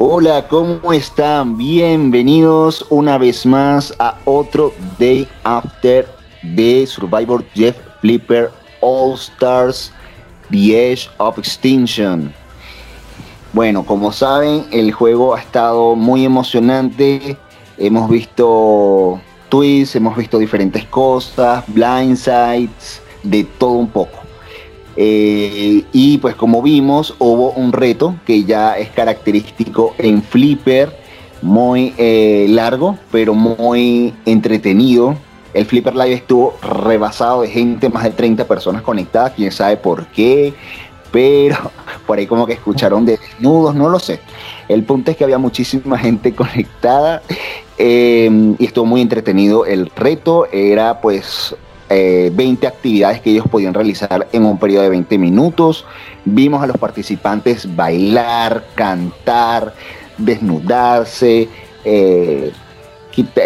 Hola, ¿cómo están? Bienvenidos una vez más a otro Day After de Survivor Jeff Flipper All Stars The Edge of Extinction. Bueno, como saben, el juego ha estado muy emocionante. Hemos visto tweets, hemos visto diferentes cosas, blindsides, de todo un poco. Eh, y pues como vimos, hubo un reto que ya es característico en Flipper, muy eh, largo, pero muy entretenido. El Flipper Live estuvo rebasado de gente, más de 30 personas conectadas, quién sabe por qué, pero por ahí como que escucharon de desnudos, no lo sé. El punto es que había muchísima gente conectada eh, y estuvo muy entretenido. El reto era pues 20 eh, actividades que ellos podían realizar en un periodo de 20 minutos. Vimos a los participantes bailar, cantar, desnudarse, eh,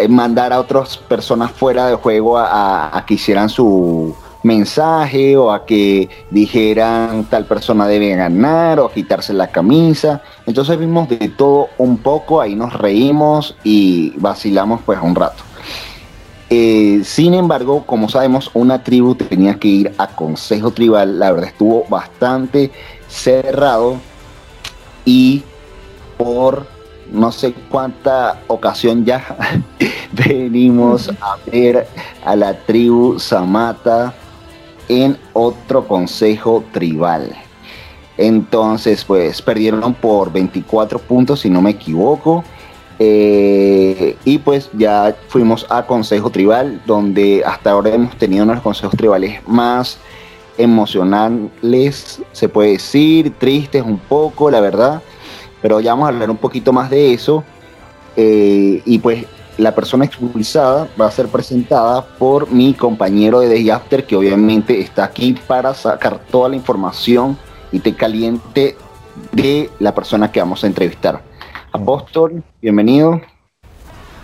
mandar a otras personas fuera del juego a, que hicieran su mensaje o a que dijeran tal persona debe ganar o quitarse la camisa. Entonces vimos de todo un poco, ahí nos reímos y vacilamos pues un rato. Eh, sin embargo, como sabemos, una tribu tenía que ir a consejo tribal. La verdad estuvo bastante cerrado y por no sé cuánta ocasión ya venimos a ver a la tribu Samata en otro consejo tribal. Entonces, pues perdieron por 24 puntos, si no me equivoco. Eh, y pues ya fuimos a Consejo Tribal, donde hasta ahora hemos tenido unos consejos tribales más emocionales, se puede decir, tristes un poco, la verdad. Pero ya vamos a hablar un poquito más de eso. Eh, y pues la persona expulsada va a ser presentada por mi compañero de Day After, que obviamente está aquí para sacar toda la información y te caliente de la persona que vamos a entrevistar. Apóstol, bienvenido.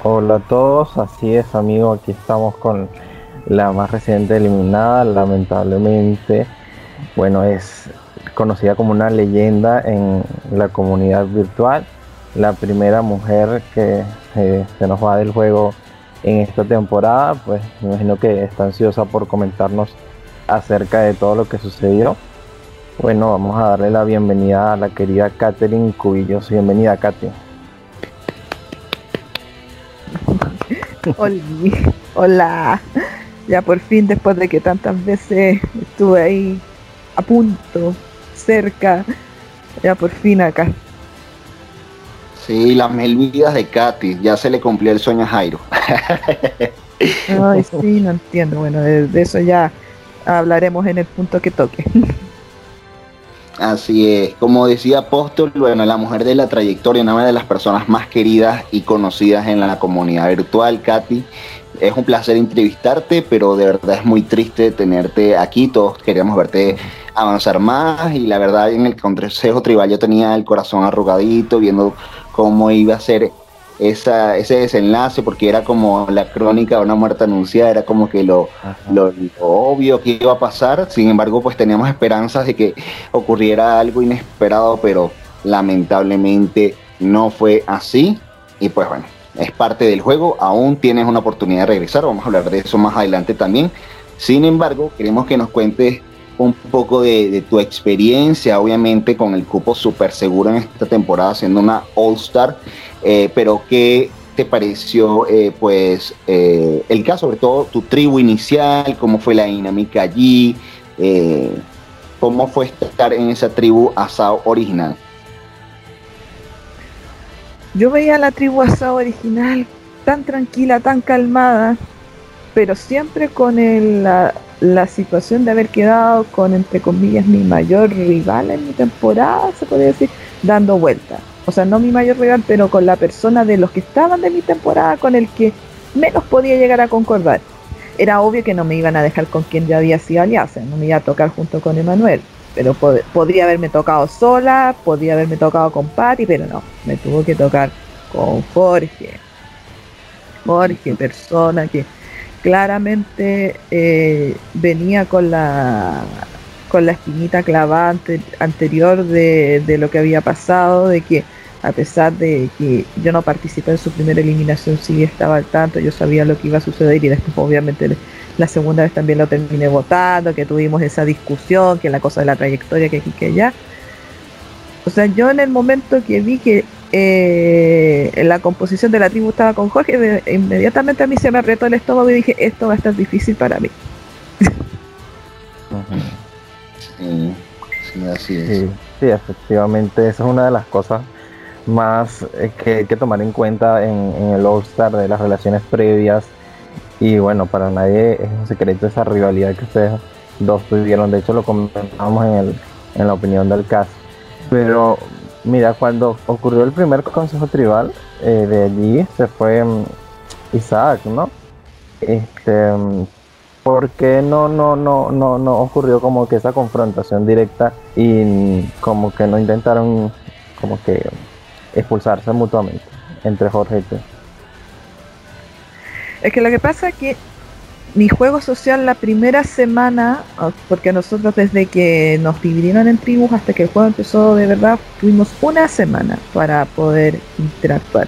Hola a todos, así es amigo, aquí estamos con la más reciente eliminada, lamentablemente, bueno, es conocida como una leyenda en la comunidad virtual, la primera mujer que eh, se nos va del juego en esta temporada, pues me imagino que está ansiosa por comentarnos acerca de todo lo que sucedió. Bueno, vamos a darle la bienvenida a la querida Catherine Cubillos. Bienvenida, Katy. Hola. Ya por fin, después de que tantas veces estuve ahí a punto, cerca, ya por fin acá. Sí, las mil vidas de Katy, ya se le cumplió el sueño a Jairo. Ay, sí, no entiendo. Bueno, de eso ya hablaremos en el punto que toque. Así es, como decía Apóstol, bueno, la mujer de la trayectoria, una de las personas más queridas y conocidas en la comunidad virtual, Katy. Es un placer entrevistarte, pero de verdad es muy triste tenerte aquí. Todos queríamos verte avanzar más y la verdad en el Consejo Tribal yo tenía el corazón arrugadito viendo cómo iba a ser esa, ese desenlace, porque era como la crónica de una muerte anunciada, era como que lo, lo, obvio que iba a pasar, sin embargo pues teníamos esperanzas de que ocurriera algo inesperado, pero lamentablemente no fue así, y pues bueno, es parte del juego, aún tienes una oportunidad de regresar, vamos a hablar de eso más adelante también, sin embargo queremos que nos cuentes un poco de, tu experiencia, obviamente con el cupo súper seguro en esta temporada, siendo una All Star. Eh, pero ¿qué te pareció eh, pues eh, el caso, sobre todo tu tribu inicial, cómo fue la dinámica allí, cómo fue estar en esa tribu asado original? Yo veía la tribu asado original tan tranquila, tan calmada, pero siempre con la, la, situación de haber quedado con, entre comillas, mi mayor rival en mi temporada, se puede decir, dando vueltas o sea, no mi mayor rival, pero con la persona de los que estaban de mi temporada con el que menos podía llegar a concordar. Era obvio que no me iban a dejar con quien ya había sido alianza, no me iba a tocar junto con Emanuel, pero podría haberme tocado sola, podría haberme tocado con Patty, pero no, me tuvo que tocar con Jorge. Jorge, persona que claramente eh, venía con la con la espinita clavada anterior de, de, lo que había pasado, de que a pesar de que yo no participé en su primera eliminación, sí estaba al tanto, yo sabía lo que iba a suceder y después obviamente la segunda vez también lo terminé votando, que tuvimos esa discusión, que la cosa de la trayectoria, que aquí, que allá. O sea, yo en el momento que vi que eh, la composición de la tribu estaba con Jorge, inmediatamente a mí se me apretó el estómago y dije, esto va a estar difícil para mí. sí, sí, así es. Sí, efectivamente, esa es una de las cosas más eh, que hay que tomar en cuenta en, el All-Star de las relaciones previas. Y bueno, para nadie es un secreto esa rivalidad que ustedes dos tuvieron. De hecho, lo comentamos en, el, en la opinión del caso. Pero mira, cuando ocurrió el primer consejo tribal, eh, de allí se fue mm, Isaac, ¿no? Este, mm, ¿por qué no, no, no, no, no ocurrió como que esa confrontación directa y como que no intentaron como que expulsarse mutuamente entre Jorge y tú? Es que lo que pasa es que mi juego social la primera semana, ah, porque nosotros desde que nos dividieron en tribus hasta que el juego empezó de verdad, tuvimos una semana para poder interactuar.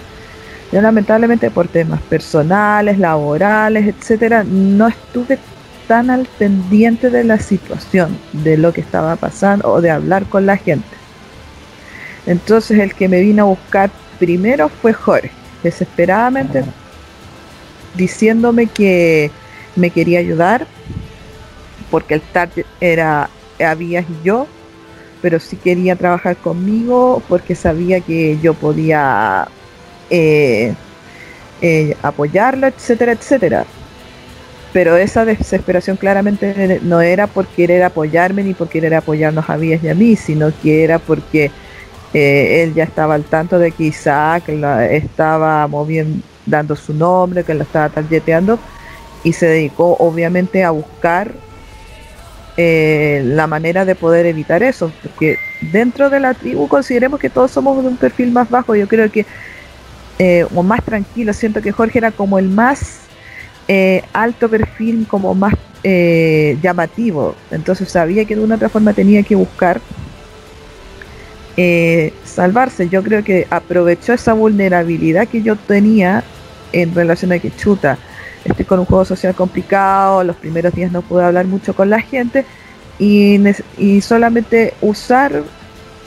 Yo lamentablemente por temas personales, laborales, etcétera, no estuve tan al pendiente de la situación, de lo que estaba pasando o de hablar con la gente. Entonces el que me vino a buscar primero fue Jorge, desesperadamente diciéndome que me quería ayudar porque el target era había y yo, pero sí quería trabajar conmigo porque sabía que yo podía eh, eh, apoyarlo, etcétera, etcétera. Pero esa desesperación claramente no era por querer apoyarme ni por querer apoyarnos a Vías y a mí, sino que era porque eh, él ya estaba al tanto de que Isaac estaba moviendo, dando su nombre, que lo estaba targeteando y se dedicó obviamente a buscar eh, la manera de poder evitar eso, porque dentro de la tribu consideremos que todos somos de un perfil más bajo, yo creo que, eh, o más tranquilo, siento que Jorge era como el más eh, alto perfil, como más llamativo, entonces sabía que de una otra forma tenía que buscar salvarse, yo creo que aprovechó esa vulnerabilidad que yo tenía en relación a que chuta, estoy con un juego social complicado, los primeros días no pude hablar mucho con la gente y, solamente usar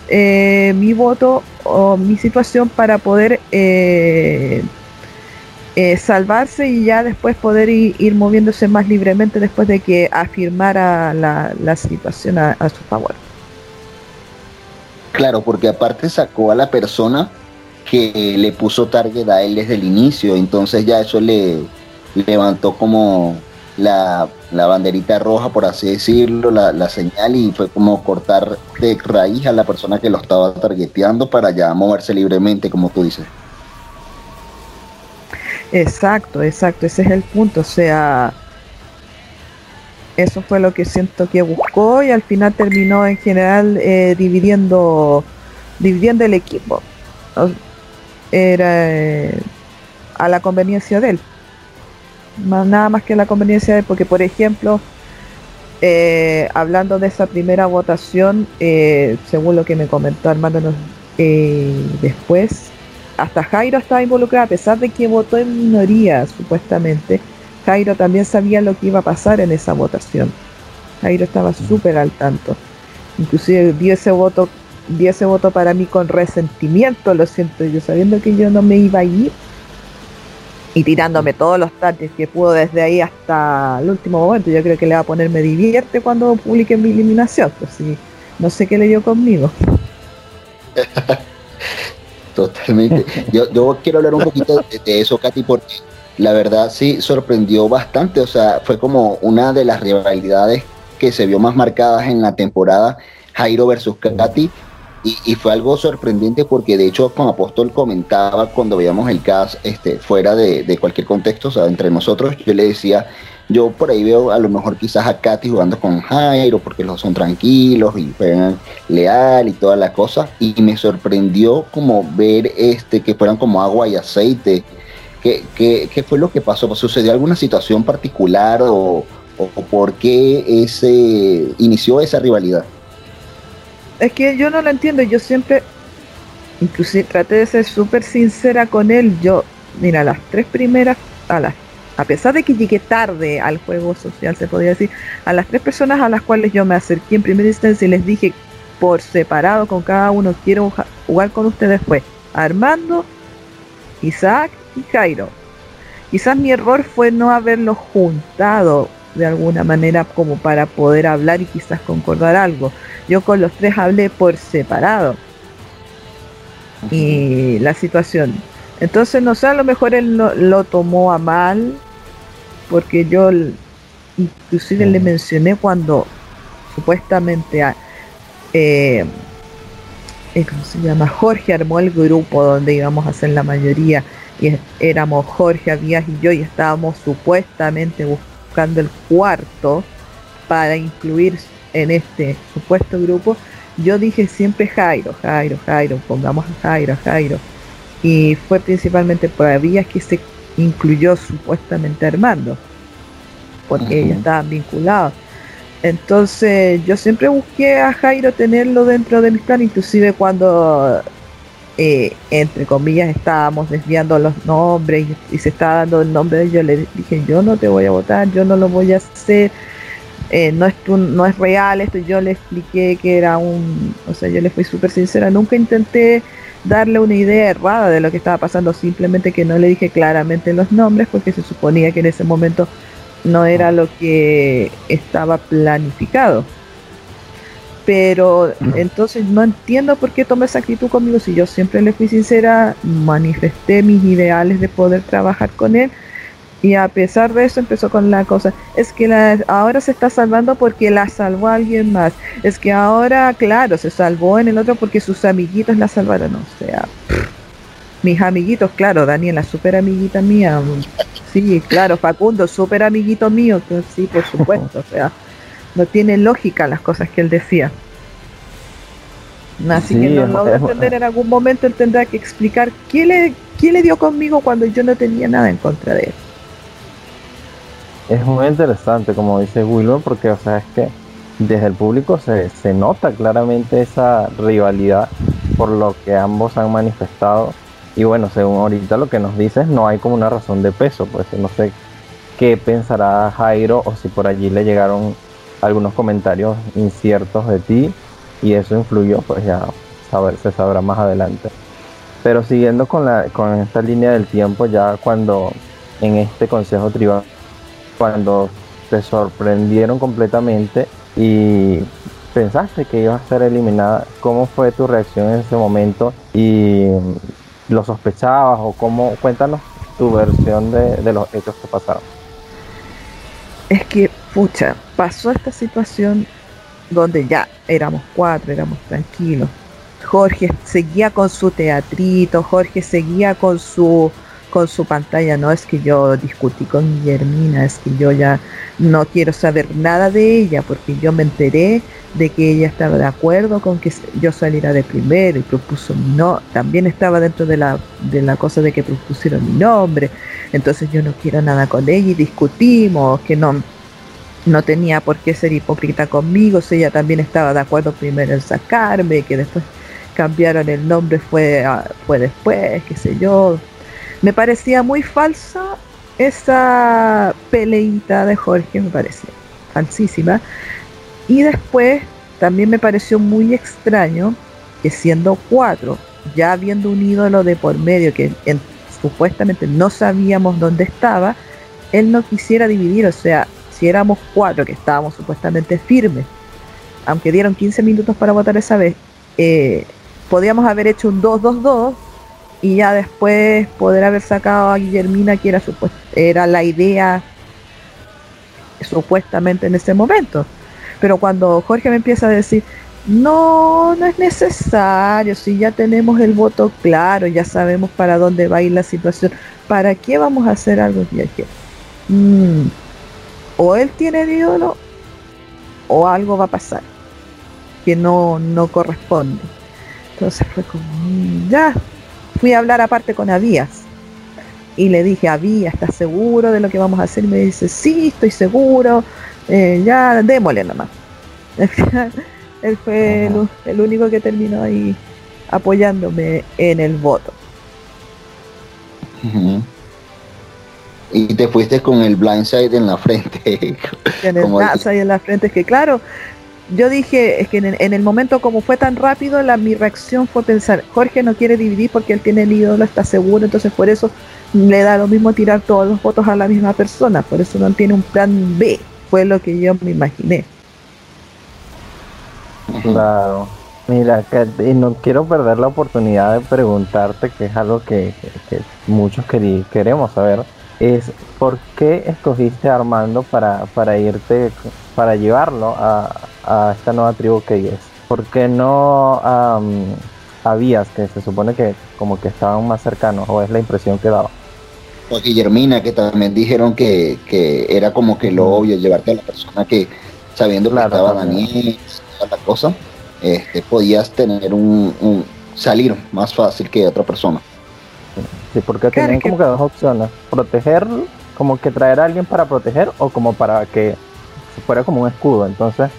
eh, mi voto o mi situación para poder eh, eh, salvarse y ya después poder ir, moviéndose más libremente después de que afirmara la, situación a, a, su favor. Claro, porque aparte sacó a la persona que le puso target a él desde el inicio, entonces ya eso le, levantó como la, banderita roja, por así decirlo, la, señal y fue como cortar de raíz a la persona que lo estaba targeteando para ya moverse libremente, como tú dices. Exacto, exacto, ese es el punto, o sea, eso fue lo que siento que buscó y al final terminó en general eh, dividiendo, dividiendo el equipo. Era eh, a la conveniencia de él nada más que la conveniencia de, porque por ejemplo, eh, hablando de esa primera votación, eh, según lo que me comentó Armando eh, después, hasta Jairo estaba involucrado, a pesar de que votó en minoría, supuestamente, Jairo también sabía lo que iba a pasar en esa votación. Jairo estaba súper al tanto. Inclusive dio ese voto, dio ese voto para mí con resentimiento, lo siento yo, sabiendo que yo no me iba a ir y tirándome todos los targets que pudo desde ahí hasta el último momento. Yo creo que le va a poner me divierte cuando publique mi eliminación, pues sí, no sé qué le dio conmigo. Totalmente. Yo, quiero hablar un poquito de, eso, Katy, porque la verdad sí sorprendió bastante. O sea, fue como una de las rivalidades que se vio más marcadas en la temporada Jairo versus Katy. Y, fue algo sorprendente porque de hecho como Apóstol comentaba cuando veíamos el cast este, fuera de, cualquier contexto, o sea, entre nosotros, yo le decía, yo por ahí veo a lo mejor quizás a Katy jugando con Jairo porque los son tranquilos y juegan leal y toda la cosa. Y me sorprendió como ver este que fueran como agua y aceite. ¿Qué, qué, fue lo que pasó? ¿Sucedió alguna situación particular o, o por qué ese inició esa rivalidad? Es que yo no lo entiendo, yo siempre inclusive traté de ser súper sincera con él. Yo, mira, las tres primeras, a las a pesar de que llegué tarde al juego social, se podría decir, a las tres personas a las cuales yo me acerqué en primera instancia y les dije por separado con cada uno, quiero jugar con ustedes fue Armando, Isaac y Jairo. Quizás mi error fue no haberlos juntado de alguna manera como para poder hablar y quizás concordar algo. Yo con los tres hablé por separado. Y la situación. Entonces, no sé, a lo mejor él lo tomó a mal porque yo inclusive le mencioné cuando supuestamente eh, eh, ¿cómo se llama? Jorge armó el grupo donde íbamos a hacer la mayoría y éramos Jorge, Abías y yo y estábamos supuestamente buscando el cuarto para incluir en este supuesto grupo yo dije siempre Jairo, Jairo, Jairo, pongamos a Jairo, Jairo y fue principalmente por Abías que se incluyó supuestamente a Armando, porque ellos estaban vinculados. Entonces yo siempre busqué a Jairo tenerlo dentro de mi plan, inclusive cuando, eh, entre comillas, estábamos desviando los nombres y, se estaba dando el nombre de ellos, le dije, yo no te voy a votar, yo no lo voy a hacer, eh, no, es no es real esto, yo le expliqué que era un, o sea, yo le fui súper sincera, nunca intenté darle una idea errada de lo que estaba pasando, simplemente que no le dije claramente los nombres porque se suponía que en ese momento no era lo que estaba planificado. Pero entonces no entiendo por qué tomó esa actitud conmigo si yo siempre le fui sincera, manifesté mis ideales de poder trabajar con él y a pesar de eso empezó con la cosa, es que la, ahora se está salvando porque la salvó alguien más. Es que ahora, claro, se salvó en el otro porque sus amiguitos la salvaron. O sea, mis amiguitos, claro, Daniela, súper amiguita mía. Sí, claro, Facundo, súper amiguito mío. Sí, por supuesto. O sea, no tiene lógica las cosas que él decía. Así que no lo voy a entender en algún momento, él tendrá que explicar qué le, qué le dio conmigo cuando yo no tenía nada en contra de él es muy interesante, como dice Willow, porque, o sea, es que desde el público se, se nota claramente esa rivalidad por lo que ambos han manifestado. Y bueno, según ahorita lo que nos dices, no hay como una razón de peso, pues no sé qué pensará Jairo o si por allí le llegaron algunos comentarios inciertos de ti y eso influyó, pues ya saber, se sabrá más adelante. Pero siguiendo con, la, con esta línea del tiempo, ya cuando en este consejo tribal cuando te sorprendieron completamente y pensaste que ibas a ser eliminada, ¿cómo fue tu reacción en ese momento? ¿Y lo sospechabas o cómo? Cuéntanos tu versión de, los hechos que pasaron. Es que, pucha, pasó esta situación donde ya éramos cuatro, éramos tranquilos. Jorge seguía con su teatrito, Jorge seguía con su con su pantalla, no es que yo discutí con Guillermina, es que yo ya no quiero saber nada de ella porque yo me enteré de que ella estaba de acuerdo con que yo saliera de primero y propuso mi no, también estaba dentro de la, de la cosa de que propusieron mi nombre, entonces yo no quiero nada con ella y discutimos que no, no tenía por qué ser hipócrita conmigo, si ella también estaba de acuerdo primero en sacarme, que después cambiaron el nombre fue, ah, fue después, qué sé yo, me parecía muy falsa esa peleita de Jorge, me parecía falsísima. Y después también me pareció muy extraño que siendo cuatro, ya habiendo un ídolo de por medio que supuestamente no sabíamos dónde estaba, él no quisiera dividir, o sea, éramos cuatro que estábamos supuestamente firmes, aunque dieron 15 minutos para votar esa vez, eh, podíamos haber hecho un 2-2-2 y ya después poder haber sacado a Guillermina, que era, era la idea supuestamente en ese momento. Pero cuando Jorge me empieza a decir, no, no es necesario, si ya tenemos el voto claro, ya sabemos para dónde va a ir la situación, ¿para qué vamos a hacer algo? Mm, o él tiene el ídolo o algo va a pasar que no, no corresponde. Entonces fue como, mm, ya, fui a hablar aparte con Abías. Y le dije, Abías, ¿estás seguro de lo que vamos a hacer? Y me dice, sí, estoy seguro, eh, ya démosle nomás. Él fue el, único que terminó ahí apoyándome en el voto. Y te fuiste con el blindside en la frente. En el blindside en la frente, es que claro, yo dije, es que en el, momento como fue tan rápido, la, mi reacción fue pensar, Jorge no quiere dividir porque él tiene el ídolo, está seguro, entonces por eso le da lo mismo tirar todos los votos a la misma persona, por eso no tiene un plan B, fue lo que yo me imaginé. Claro. Mira, que, y no quiero perder la oportunidad de preguntarte, que es algo que, muchos queremos saber, es ¿por qué escogiste a Armando para, para irte, para llevarlo a, a esta nueva tribu que es? ¿Por qué no habías que se supone que como que estaban más cercanos o es la impresión que daba? O Guillermina, que también dijeron que, era como que lo obvio llevarte a la persona que sabiendo que estaba Daniel, la cosa, este, podías tener un, salir más fácil que otra persona. Sí, porque tenían como que dos opciones, proteger, como que traer a alguien para proteger o como para que fuera como un escudo. Entonces,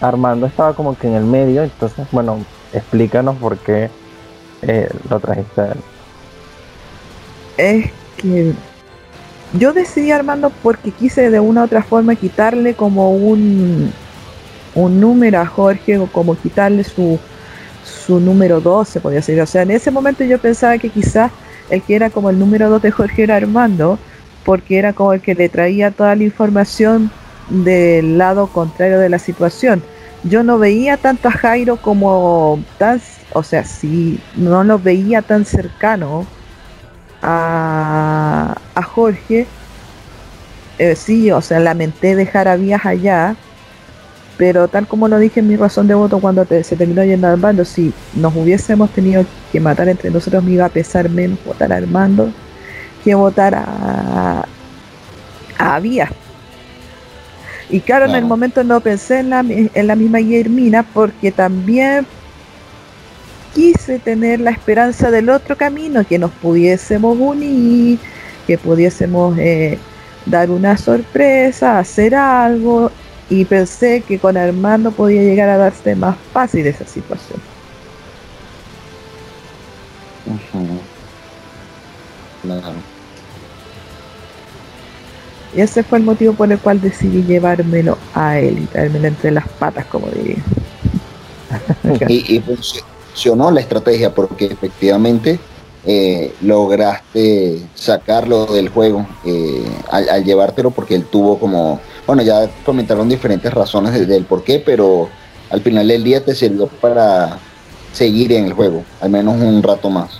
Armando estaba como que en el medio, entonces, bueno, explícanos por qué eh, lo trajiste a él. Es que yo decidí Armando porque quise de una u otra forma quitarle como un un número a Jorge o como quitarle su, su número 12, podía ser. O sea, en ese momento yo pensaba que quizás el que era como el número 2 de Jorge era Armando, porque era como el que le traía toda la información del lado contrario de la situación. Yo no veía tanto a Jairo como tan, o sea, sí, no lo veía tan cercano a, a Jorge. Eh, sí, o sea, lamenté dejar a Vías allá, pero tal como lo dije en mi razón de voto cuando se terminó yendo al bando, si nos hubiésemos tenido que matar entre nosotros, me iba a pesar menos votar a Armando que votar a, a Vía. Y claro, en el momento no pensé en la, en la misma Guillermina porque también quise tener la esperanza del otro camino, que nos pudiésemos unir, que pudiésemos eh, dar una sorpresa, hacer algo y pensé que con Armando podía llegar a darse más fácil esa situación. Y ese fue el motivo por el cual decidí llevármelo a él y traérmelo entre las patas, como diría. y, funcionó la estrategia porque efectivamente eh, lograste sacarlo del juego eh, al, llevártelo porque él tuvo como bueno, ya comentaron diferentes razones del por qué, pero al final del día te sirvió para seguir en el juego, al menos un rato más.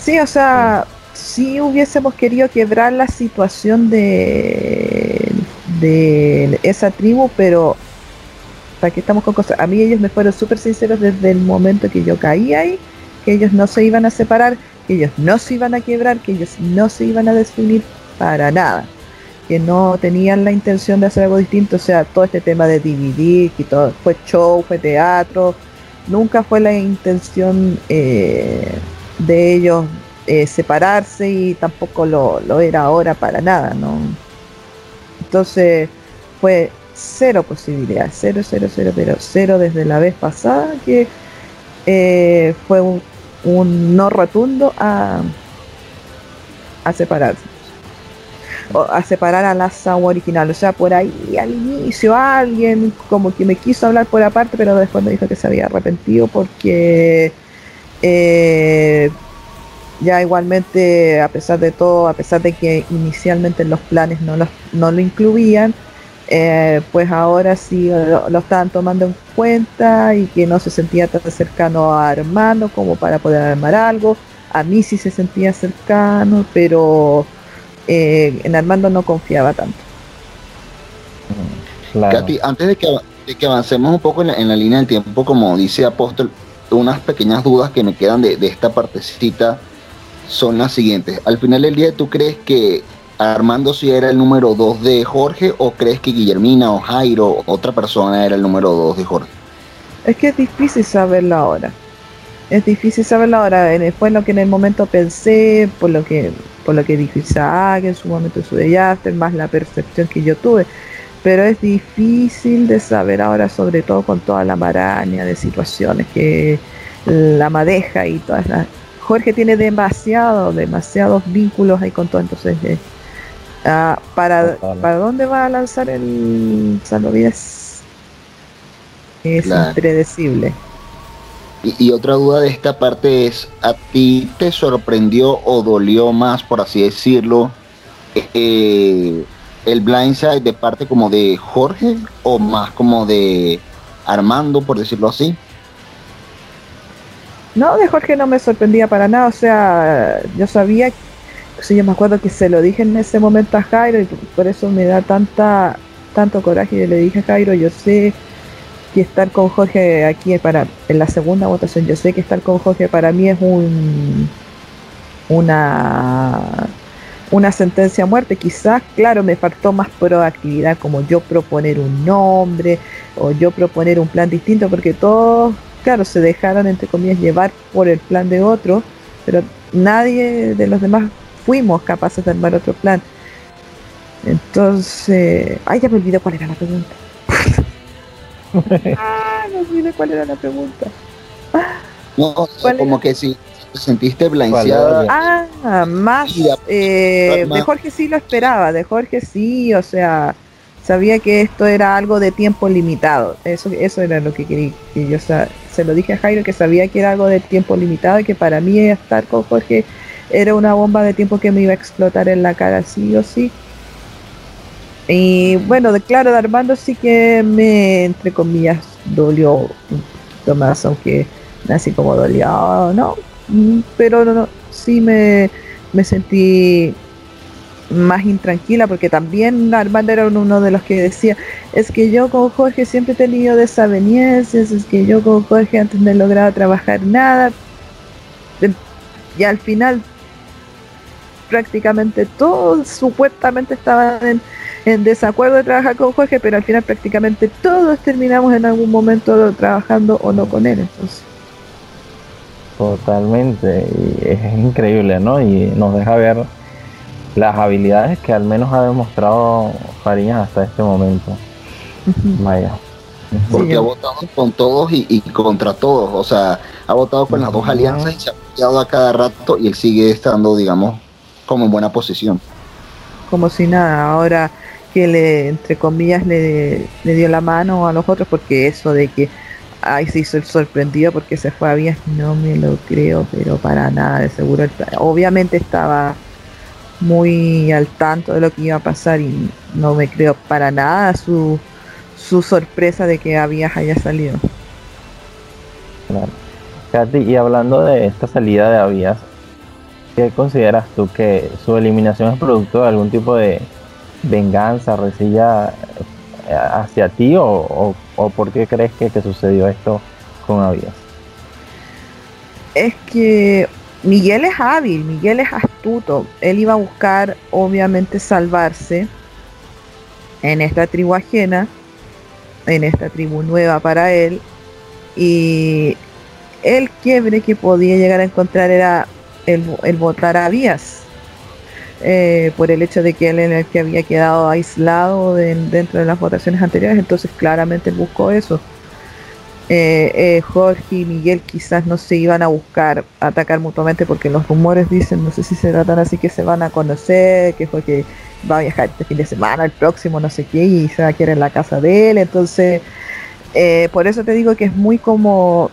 Sí, o sea, si hubiésemos querido quebrar la situación de, de esa tribu, pero que estamos con cosas. A mí ellos me fueron súper sinceros desde el momento que yo caí ahí, que ellos no se iban a separar, que ellos no se iban a quebrar, que ellos no se iban a desunir para nada que no tenían la intención de hacer algo distinto, o sea, todo este tema de dividir, todo, fue show, fue teatro, nunca fue la intención eh, de ellos eh, separarse y tampoco lo, lo, era ahora para nada, ¿no? Entonces fue cero posibilidad, cero, cero, cero, pero cero desde la vez pasada que eh, fue un, un, no rotundo a, a separarse a separar a la Sawa original. O sea, por ahí al inicio alguien como que me quiso hablar por aparte, pero después me dijo que se había arrepentido porque eh, ya igualmente, a pesar de todo, a pesar de que inicialmente los planes no, no lo incluían, eh, pues ahora sí lo, lo, estaban tomando en cuenta y que no se sentía tan cercano a Armando como para poder armar algo. A mí sí se sentía cercano, pero eh, en Armando no confiaba tanto. Katy, antes de que, avancemos un poco en la, línea del tiempo, como dice Apóstol, unas pequeñas dudas que me quedan de, esta partecita son las siguientes. Al final del día, ¿tú crees que Armando sí era el número 2 de Jorge o crees que Guillermina o Jairo, otra persona, era el número 2 de Jorge? Es que es difícil saberlo ahora. Es difícil saberlo ahora. Fue lo que en el momento pensé, por lo que por lo que dijo Isaac en su momento en su de más la percepción que yo tuve. Pero es difícil de saber ahora, sobre todo con toda la maraña de situaciones que, la madeja y todas las... Jorge tiene demasiado, demasiados vínculos ahí con todo, entonces eh, ah, para, ¿para dónde va a lanzar el salvavidas? Es impredecible. Y, otra duda de esta parte es, ¿a ti te sorprendió o dolió más, por así decirlo, eh, el blindside de parte como de Jorge o más como de Armando, por decirlo así? No, de Jorge no me sorprendía para nada, o sea, yo sabía, sí, yo me acuerdo que se lo dije en ese momento a Jairo y por eso me da tanta tanto coraje, y le dije a Jairo, yo sé que estar con Jorge aquí para en la segunda votación, yo sé que estar con Jorge para mí es un una una sentencia a muerte, quizás, claro, me faltó más proactividad, como yo proponer un nombre o yo proponer un plan distinto, porque todos claro, se dejaron, entre comillas, llevar por el plan de otro, pero nadie de los demás fuimos capaces de armar otro plan. Entonces, ay, ya me olvidé cuál era la pregunta. Ah, me olvidé cuál era la pregunta. No, como que si te sentiste blanqueada. Ah, más. Eh, de Jorge sí lo esperaba, de Jorge sí, o sea, sabía que esto era algo de tiempo limitado. Eso, eso era lo que quería. Que yo se lo dije a Jairo que sabía que era algo de tiempo limitado y que para mí estar con Jorge era una bomba de tiempo que me iba a explotar en la cara sí o sí. Y bueno, de claro, de Armando sí que me, entre comillas, dolió un poquito más, aunque así como dolió, ¿no? Mm, pero no, no, sí me, me sentí más intranquila porque también Armando era uno de los que decía es que yo con Jorge siempre he tenido desavenencias es que yo con Jorge antes no he logrado trabajar nada y al final prácticamente todos supuestamente estaban en, desacuerdo de trabajar con Jorge pero al final prácticamente todos terminamos en algún momento trabajando o no con él entonces totalmente y es increíble no y nos deja ver las habilidades que al menos ha demostrado Fariñas hasta este momento. Vaya. Porque ha votado con todos y, contra todos. O sea, ha votado con las dos alianzas y se ha apoyado a cada rato y él sigue estando, digamos, como en buena posición. Como si nada, ahora que le, entre comillas, le, le dio la mano a los otros, porque eso de que, ay, se hizo el sorprendido porque se fue a Vías, no me lo creo, pero para nada, de seguro. Obviamente estaba muy al tanto de lo que iba a pasar y no me creo para nada su, su sorpresa de que Avías haya salido. Claro. y hablando de esta salida de Avías, ¿qué consideras tú que su eliminación es producto de algún tipo de venganza, resilla eh, hacia ti o, o, por qué crees que, que sucedió esto con Avías? Es que Miguel es hábil, Miguel es astuto. Él iba a buscar, obviamente, salvarse en esta tribu ajena, en esta tribu nueva para él. Y el quiebre que podía llegar a encontrar era el, votar a Vías. Eh, por el hecho de que él era el que había quedado aislado dentro de las votaciones anteriores, entonces claramente buscó eso. Eh, eh, Jorge y Miguel quizás no se iban a buscar atacar mutuamente porque los rumores dicen, no sé si se tratan así, que se van a conocer, que Jorge va a viajar este fin de semana, el próximo, no sé qué, y se va a quedar en la casa de él. Entonces, por eso te digo que es muy como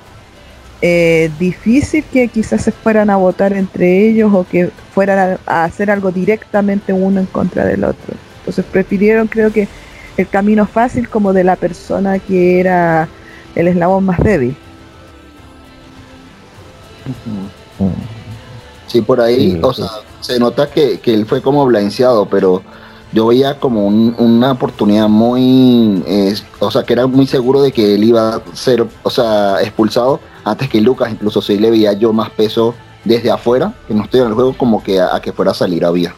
difícil que quizás se fueran a votar entre ellos o que fueran a hacer algo directamente uno en contra del otro. Entonces prefirieron creo que el camino fácil como de la persona que era el eslabón más débil. Sí, por ahí, o sea, se nota que, él fue como blanceado, pero yo veía como una oportunidad muy, o sea, que era muy seguro de que él iba a ser, o sea, expulsado antes que Lucas, incluso si le veía yo más peso desde afuera, que no estoy en el juego, como que a, que fuera a salir a vía.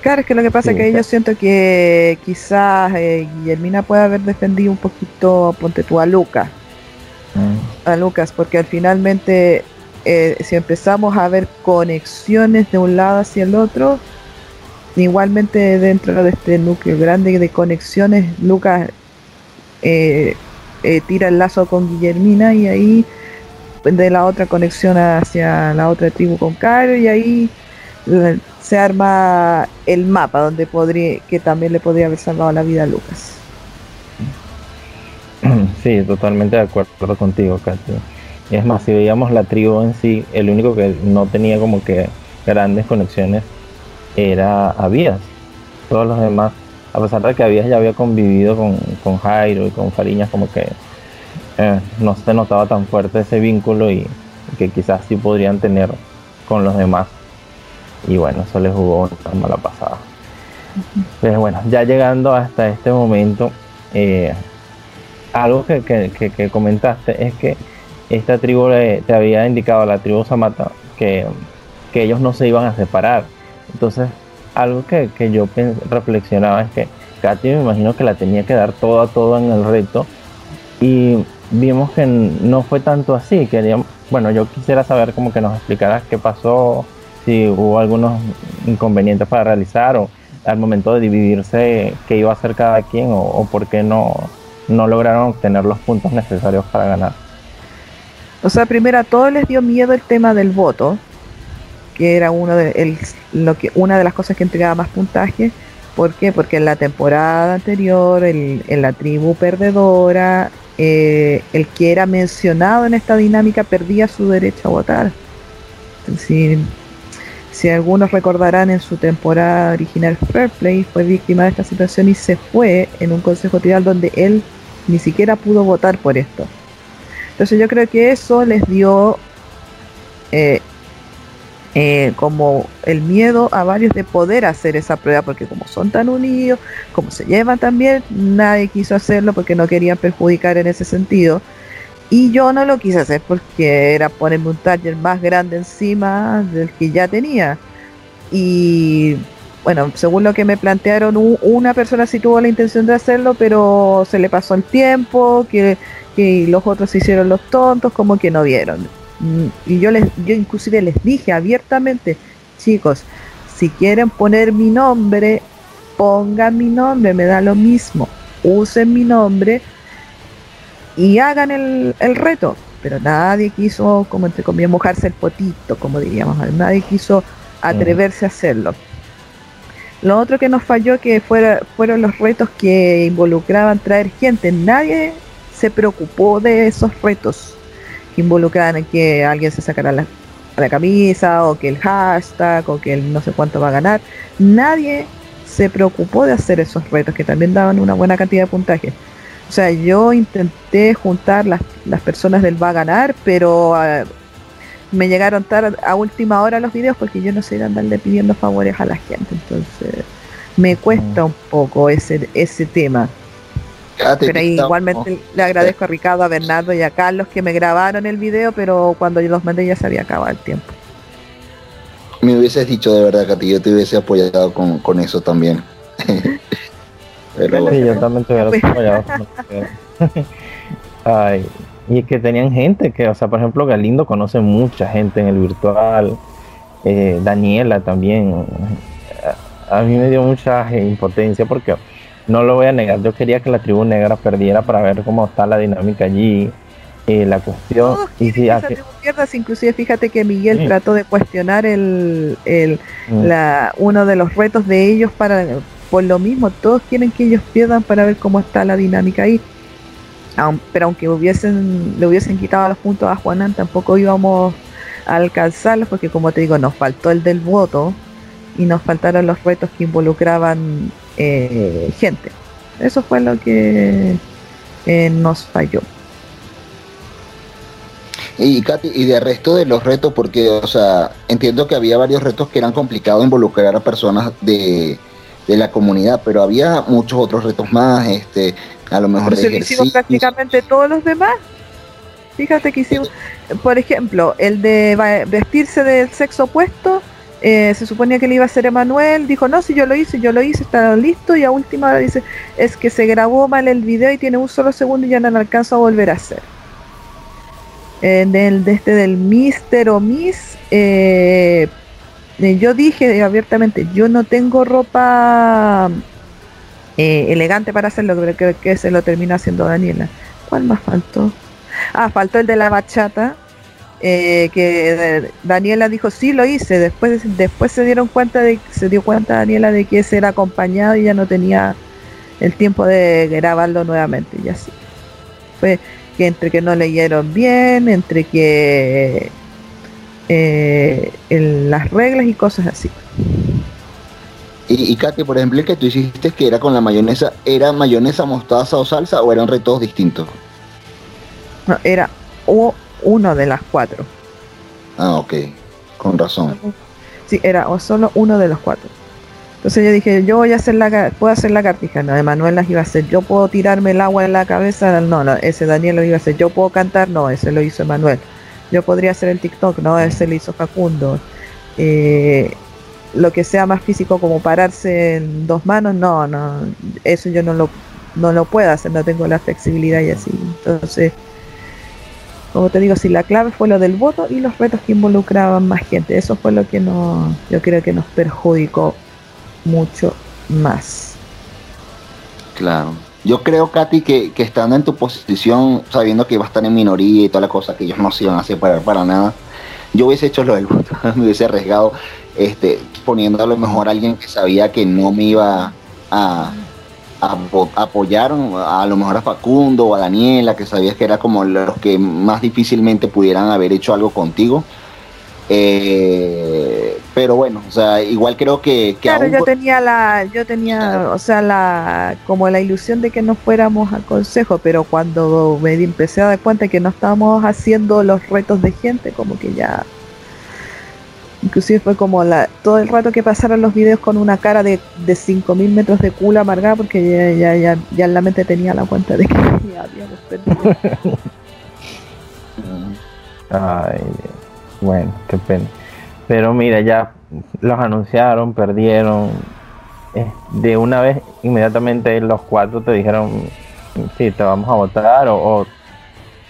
Claro, es que lo que pasa es que yo siento que quizás eh, Guillermina puede haber defendido un poquito, ponte tú, a Lucas. Mm. A Lucas, porque finalmente, eh, si empezamos a ver conexiones de un lado hacia el otro, igualmente dentro de este núcleo grande de conexiones, Lucas eh, eh, tira el lazo con Guillermina y ahí de la otra conexión hacia la otra tribu con Caro y ahí se arma el mapa donde podría que también le podría haber salvado la vida a Lucas. Sí, totalmente de acuerdo contigo, Katy. Es más, si veíamos la tribu en sí, el único que no tenía como que grandes conexiones era Avías. Todos los demás, a pesar de que Avías ya había convivido con, con Jairo y con Fariñas, como que eh, no se notaba tan fuerte ese vínculo y, que quizás sí podrían tener con los demás. Y bueno, eso les jugó una mala pasada. Pero bueno, ya llegando hasta este momento, eh, algo que, comentaste es que esta tribu te había indicado, la tribu Samata, que, que ellos no se iban a separar. Entonces, algo que, yo reflexionaba es que Katy me imagino que la tenía que dar toda, toda en el reto. Y vimos que no fue tanto así. Queríamos, bueno, yo quisiera saber como que nos explicaras qué pasó, si hubo algunos inconvenientes para realizar o al momento de dividirse qué iba a hacer cada quien o, por qué no, no lograron obtener los puntos necesarios para ganar. O sea, primero a todos les dio miedo el tema del voto, que era uno de, el, lo que, una de las cosas que entregaba más puntaje. ¿Por qué? Porque en la temporada anterior, en la tribu perdedora, eh, el que era mencionado en esta dinámica perdía su derecho a votar. Si, algunos recordarán en su temporada original Fairplay fue víctima de esta situación y se fue en un consejo tribal donde él ni siquiera pudo votar por esto. Entonces yo creo que eso les dio eh, eh, como el miedo a varios de poder hacer esa prueba, porque como son tan unidos, como se llevan tan bien, nadie quiso hacerlo porque no querían perjudicar en ese sentido. Y yo no lo quise hacer porque era ponerme un taller más grande encima del que ya tenía. Y bueno, según lo que me plantearon, una persona sí tuvo la intención de hacerlo, pero se le pasó el tiempo, que, que los otros se hicieron los tontos, como que no vieron y yo les yo inclusive les dije abiertamente chicos si quieren poner mi nombre pongan mi nombre me da lo mismo usen mi nombre y hagan el, reto pero nadie quiso como entre comillas mojarse el potito como diríamos nadie quiso atreverse a hacerlo. Lo otro que nos falló que fuera, fueron los retos que involucraban traer gente. Nadie se preocupó de esos retos que involucran en que alguien se sacará la, la camisa o que el hashtag o que el no sé cuánto va a ganar. Nadie se preocupó de hacer esos retos que también daban una buena cantidad de puntaje. O sea, yo intenté juntar las, las personas del va a ganar, pero ah, me llegaron tarde a última hora los videos porque yo no sé andarle pidiendo favores a la gente. Entonces, me cuesta mm. un poco ese, ese tema. Pero igualmente le agradezco a Ricardo, a Bernardo y a Carlos que me grabaron el video, pero cuando yo los mandé ya se había acabado el tiempo. Me hubieses dicho de verdad, Katy, yo te hubiese apoyado con, eso también. pero sí, yo también te hubiera apoyado. Ay, y es que tenían gente que, o sea, por ejemplo, Galindo conoce mucha gente en el virtual, eh, Daniela también. A mí me dio mucha impotencia porque no lo voy a negar, yo quería que la tribu negra perdiera para ver cómo está la dinámica allí, eh, la cuestión. y si hace... pierdas, inclusive fíjate que Miguel trató de cuestionar el, el mm. la, uno de los retos de ellos para, por lo mismo, todos quieren que ellos pierdan para ver cómo está la dinámica ahí. pero aunque hubiesen, le hubiesen quitado los puntos a Juanan, tampoco íbamos a alcanzarlos porque como te digo, nos faltó el del voto y nos faltaron los retos que involucraban eh, gente. Eso fue lo que eh, nos falló. Y Katy, y de resto de los retos, porque, o sea, entiendo que había varios retos que eran complicados involucrar a personas de, la comunidad, pero había muchos otros retos más, este, a lo mejor de hicimos prácticamente todos los demás. Fíjate que hicimos, por ejemplo, el de vestirse del sexo opuesto, eh, se suponía que le iba a hacer Emanuel, dijo, no, si yo lo hice, yo lo hice, está listo, y a última dice, es que se grabó mal el video y tiene un solo segundo y ya no lo alcanzo a volver a hacer. En el de este del Mister o Miss, eh, eh, yo dije abiertamente, yo no tengo ropa elegante para hacerlo, creo que, que se lo termina haciendo Daniela. ¿Cuál más faltó? Ah, faltó el de la bachata. Eh, que Daniela dijo sí lo hice. Después, después se dieron cuenta de, se dio cuenta Daniela de que ese era acompañado y ya no tenía el tiempo de grabarlo nuevamente y así. Fue que entre que no leyeron bien, entre que eh, en las reglas y cosas así. Y, y Katy, por ejemplo, el que tú hiciste que era con la mayonesa, ¿era mayonesa, mostaza o salsa o eran retos distintos? No, era o uno de las cuatro. Ah, ok, con razón. Sí, era o solo uno de los cuatro. Entonces yo dije, yo voy a hacer la, puedo hacer la cartija, no, Emanuel las iba a hacer, yo puedo tirarme el agua en la cabeza, no, no, ese Daniel lo iba a hacer, yo puedo cantar, no, ese lo hizo Emanuel. Yo podría hacer el TikTok, no, ese lo hizo Facundo. Eh, lo que sea más físico como pararse en dos manos, no, no, eso yo no lo, no lo puedo hacer, no tengo la flexibilidad y así. Entonces, como te digo, si la clave fue lo del voto y los retos que involucraban más gente, eso fue lo que no, yo creo que nos perjudicó mucho más. Claro. Yo creo, Katy, que, que estando en tu posición, sabiendo que iba a estar en minoría y toda la cosa, que ellos no se iban a separar para nada, yo hubiese hecho lo del voto, me hubiese arriesgado, este, poniendo a lo mejor a alguien que sabía que no me iba a, a vo- apoyar, a lo mejor a Facundo o a Daniela, que sabías que era como los que más difícilmente pudieran haber hecho algo contigo. Eh, pero bueno, o sea, igual creo que, que Claro, aún yo tenía la, yo tenía, o sea, la, como la ilusión de que nos fuéramos al consejo, pero cuando me empecé a dar cuenta que no estábamos haciendo los retos de gente, como que ya, inclusive fue como la, todo el rato que pasaron los videos con una cara de, de 5000 metros de culo amargada, porque ya, en la mente tenía la cuenta de que ya habíamos perdido. Ay, bueno, qué pena. Pero mira, ya los anunciaron, perdieron. Eh, De una vez, inmediatamente los cuatro te dijeron, sí, te vamos a votar, o, o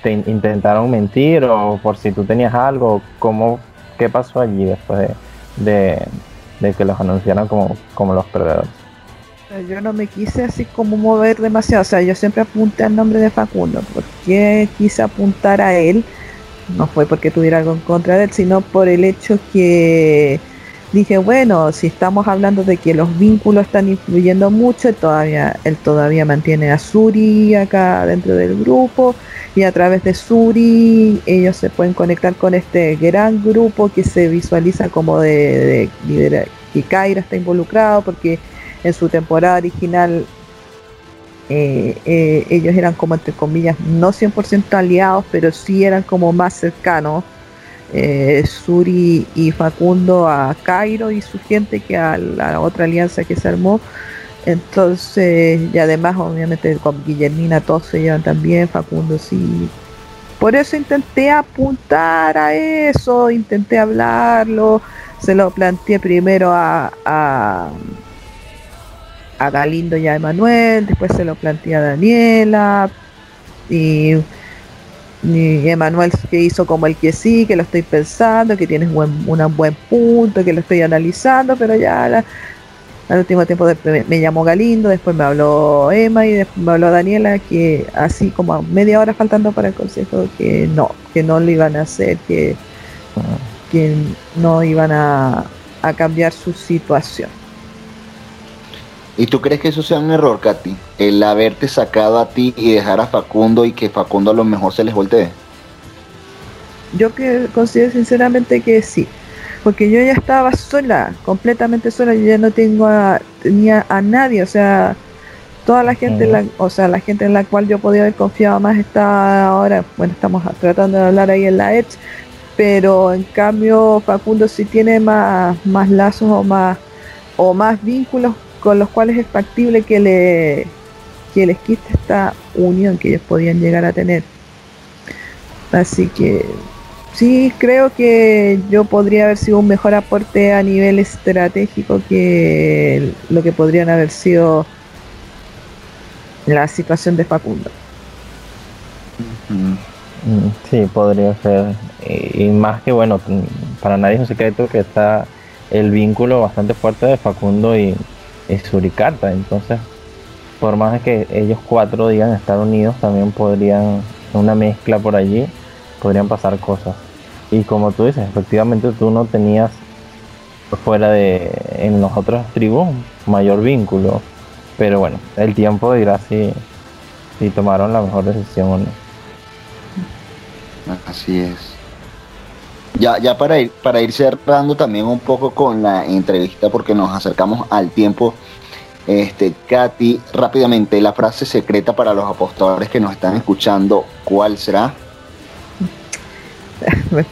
te in- intentaron mentir, o por si tú tenías algo, ¿cómo, ¿qué pasó allí después de, de, que los anunciaron como, como los perdedores? Sea, Yo no me quise así como mover demasiado, o sea, yo siempre apunté al nombre de Facundo. ¿Por qué quise apuntar a él? No fue porque tuviera algo en contra de él, sino por el hecho que dije, bueno, si estamos hablando de que los vínculos están influyendo mucho, todavía, él todavía mantiene a Suri acá dentro del grupo y a través de Suri ellos se pueden conectar con este gran grupo que se visualiza como de, de lidera- que Kaira está involucrado porque en su temporada original eh, eh, ellos eran como entre comillas no 100% aliados pero sí eran como más cercanos eh, Suri y Facundo a Cairo y su gente que a la otra alianza que se armó. Entonces y además obviamente con Guillermina todos se llevan también Facundo sí. Por eso intenté apuntar a eso intenté hablarlo se lo planteé primero a, a a Galindo y a Emanuel, después se lo planteé a Daniela y, y Emanuel que hizo como el que sí, que lo estoy pensando, que tienes buen, un buen punto, que lo estoy analizando, pero ya la- al último tiempo me llamó Galindo, después me habló Emma y después me habló Daniela que así como a media hora faltando para el consejo que no, que no lo iban a hacer, que, que no iban a, a cambiar su situación. ¿Y tú crees que eso sea un error, Katy? El haberte sacado a ti y dejar a Facundo y que Facundo a lo mejor se les voltee. Yo que considero sinceramente que sí, porque yo ya estaba sola, completamente sola, yo ya no tengo a, tenía a nadie, o sea, toda la gente, en la, o sea, la gente en la cual yo podía haber confiado más está ahora, bueno, estamos tratando de hablar ahí en la Edge, pero en cambio Facundo sí tiene más, más lazos o más, o más vínculos con los cuales es factible que le que les quite esta unión que ellos podían llegar a tener. Así que sí, creo que yo podría haber sido un mejor aporte a nivel estratégico que lo que podrían haber sido la situación de Facundo. Mm, Sí, podría ser. Y, más que bueno, para nadie es un secreto que está el vínculo bastante fuerte de Facundo y, y Suricarta. Entonces, por más que ellos cuatro digan estar unidos, también podrían, una mezcla por allí, podrían pasar cosas. Y como tú dices, efectivamente tú no tenías fuera de en los otros tribus mayor vínculo. Pero bueno, el tiempo dirá si, si tomaron la mejor decisión o no. Así es. Ya, ya para ir, para ir cerrando también un poco con la entrevista, porque nos acercamos al tiempo. Este, Katy, rápidamente, la frase secreta para los apostadores que nos están escuchando, ¿cuál será?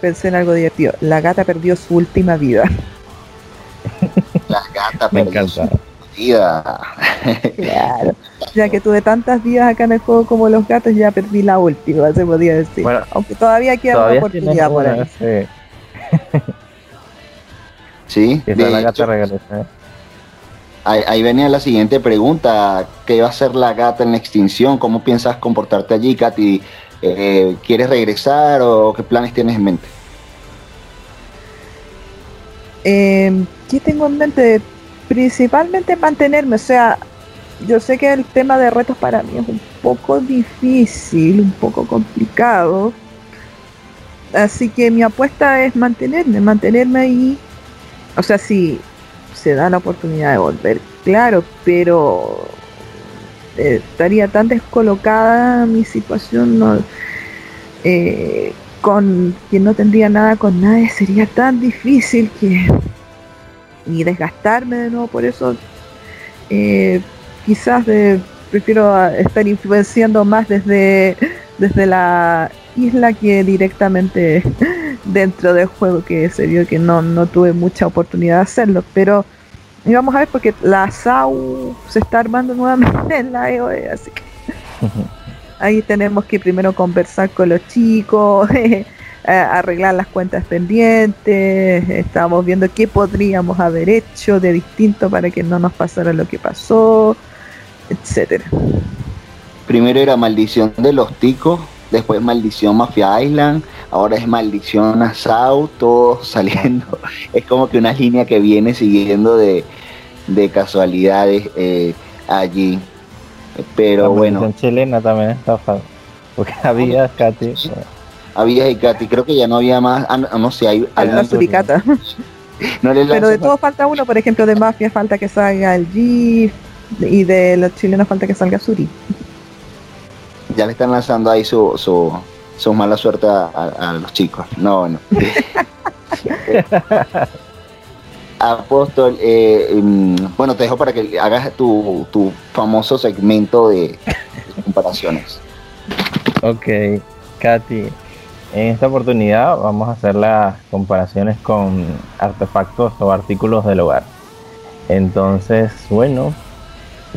Pensé en algo divertido. La gata perdió su última vida. La gata perdió su última vida. claro. Ya que tuve tantas vidas acá en el juego como los gatos, ya perdí la última, se podía decir. Aunque todavía queda una oportunidad por ahí. Sí. la gata regresa. ¿eh? Ahí, venía la siguiente pregunta. ¿Qué va a ser la gata en la extinción? ¿Cómo piensas comportarte allí, Katy? Eh, ¿Quieres regresar o qué planes tienes en mente? Eh, ¿Qué tengo en mente? Principalmente mantenerme, o sea, yo sé que el tema de retos para mí es un poco difícil, un poco complicado. Así que mi apuesta es mantenerme, mantenerme ahí. O sea, si se da la oportunidad de volver, claro, pero estaría tan descolocada mi situación no, eh, con que no tendría nada con nadie, sería tan difícil que y desgastarme de nuevo por eso eh, quizás de, prefiero estar influenciando más desde, desde la isla que directamente dentro del juego que se vio que no, no tuve mucha oportunidad de hacerlo. Pero y vamos a ver porque la SAU se está armando nuevamente en la EOE así que ahí tenemos que primero conversar con los chicos arreglar las cuentas pendientes, estamos viendo qué podríamos haber hecho de distinto para que no nos pasara lo que pasó, etcétera. Primero era maldición de los ticos, después maldición Mafia Island, ahora es maldición Asau, todo saliendo. Es como que una línea que viene siguiendo de, casualidades eh, allí. Pero bueno. chilena también está porque había Katy. Había y Katy, creo que ya no había más. Ah, no, sé, hay. Suricata. Pero de todo falta uno, por ejemplo, de Mafia falta que salga el GIF y de los chilenos falta que salga Suri. Ya le están lanzando ahí su, su, su mala suerte a, los chicos. No, no. Apóstol, eh, mm, bueno, te dejo para que hagas tu, tu famoso segmento de, comparaciones. Ok, Katy, en esta oportunidad vamos a hacer las comparaciones con artefactos o artículos del hogar. Entonces, bueno,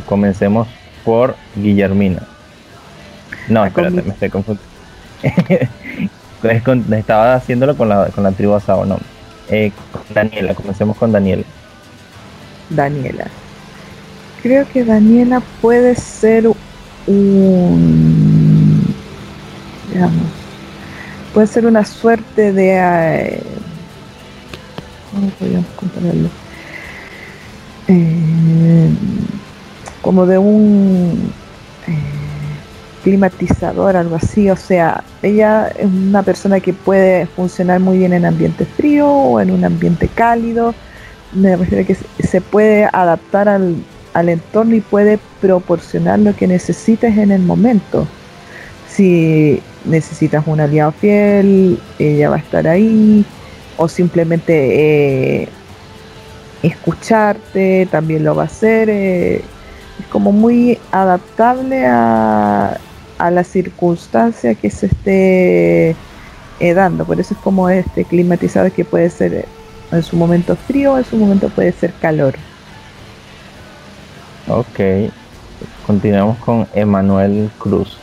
comencemos por Guillermina. No, espérate, me estoy confundiendo. Estaba haciéndolo con la, con la tribu asado, no. Eh, Daniela, comencemos con Daniela. Daniela. Creo que Daniela puede ser un. Digamos. Puede ser una suerte de. Eh, ¿Cómo podríamos compararlo? Eh, como de un. Eh, climatizador, algo así. O sea, ella es una persona que puede funcionar muy bien en ambiente frío o en un ambiente cálido. Me refiero a que se puede adaptar al, al entorno y puede proporcionar lo que necesites en el momento. Si necesitas un aliado fiel, ella va a estar ahí. O simplemente eh, escucharte, también lo va a hacer. Eh, es como muy adaptable a, a la circunstancia que se esté eh, dando. Por eso es como este climatizado que puede ser en su momento frío, en su momento puede ser calor. Ok, continuamos con Emanuel Cruz.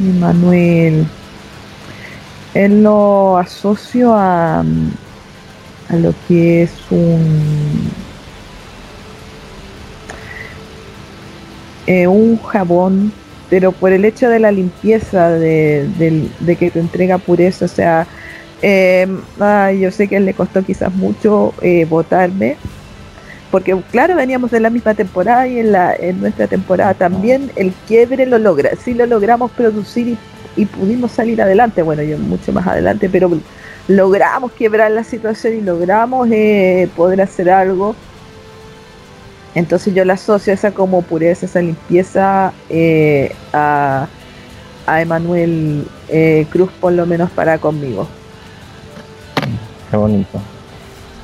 Emanuel, él lo asocio a, a lo que es un eh, un jabón pero por el hecho de la limpieza, de, que te entrega pureza, o sea, eh, yo sé que le costó quizás mucho eh, votarme, porque claro, veníamos de la misma temporada y en, la, en nuestra temporada también el quiebre lo logra, sí lo logramos producir y, pudimos salir adelante, bueno, yo mucho más adelante, pero logramos quebrar la situación y logramos eh, poder hacer algo. Entonces yo la asocio esa como pureza, esa limpieza eh, a, a Emanuel eh, Cruz por lo menos para conmigo. Qué bonito.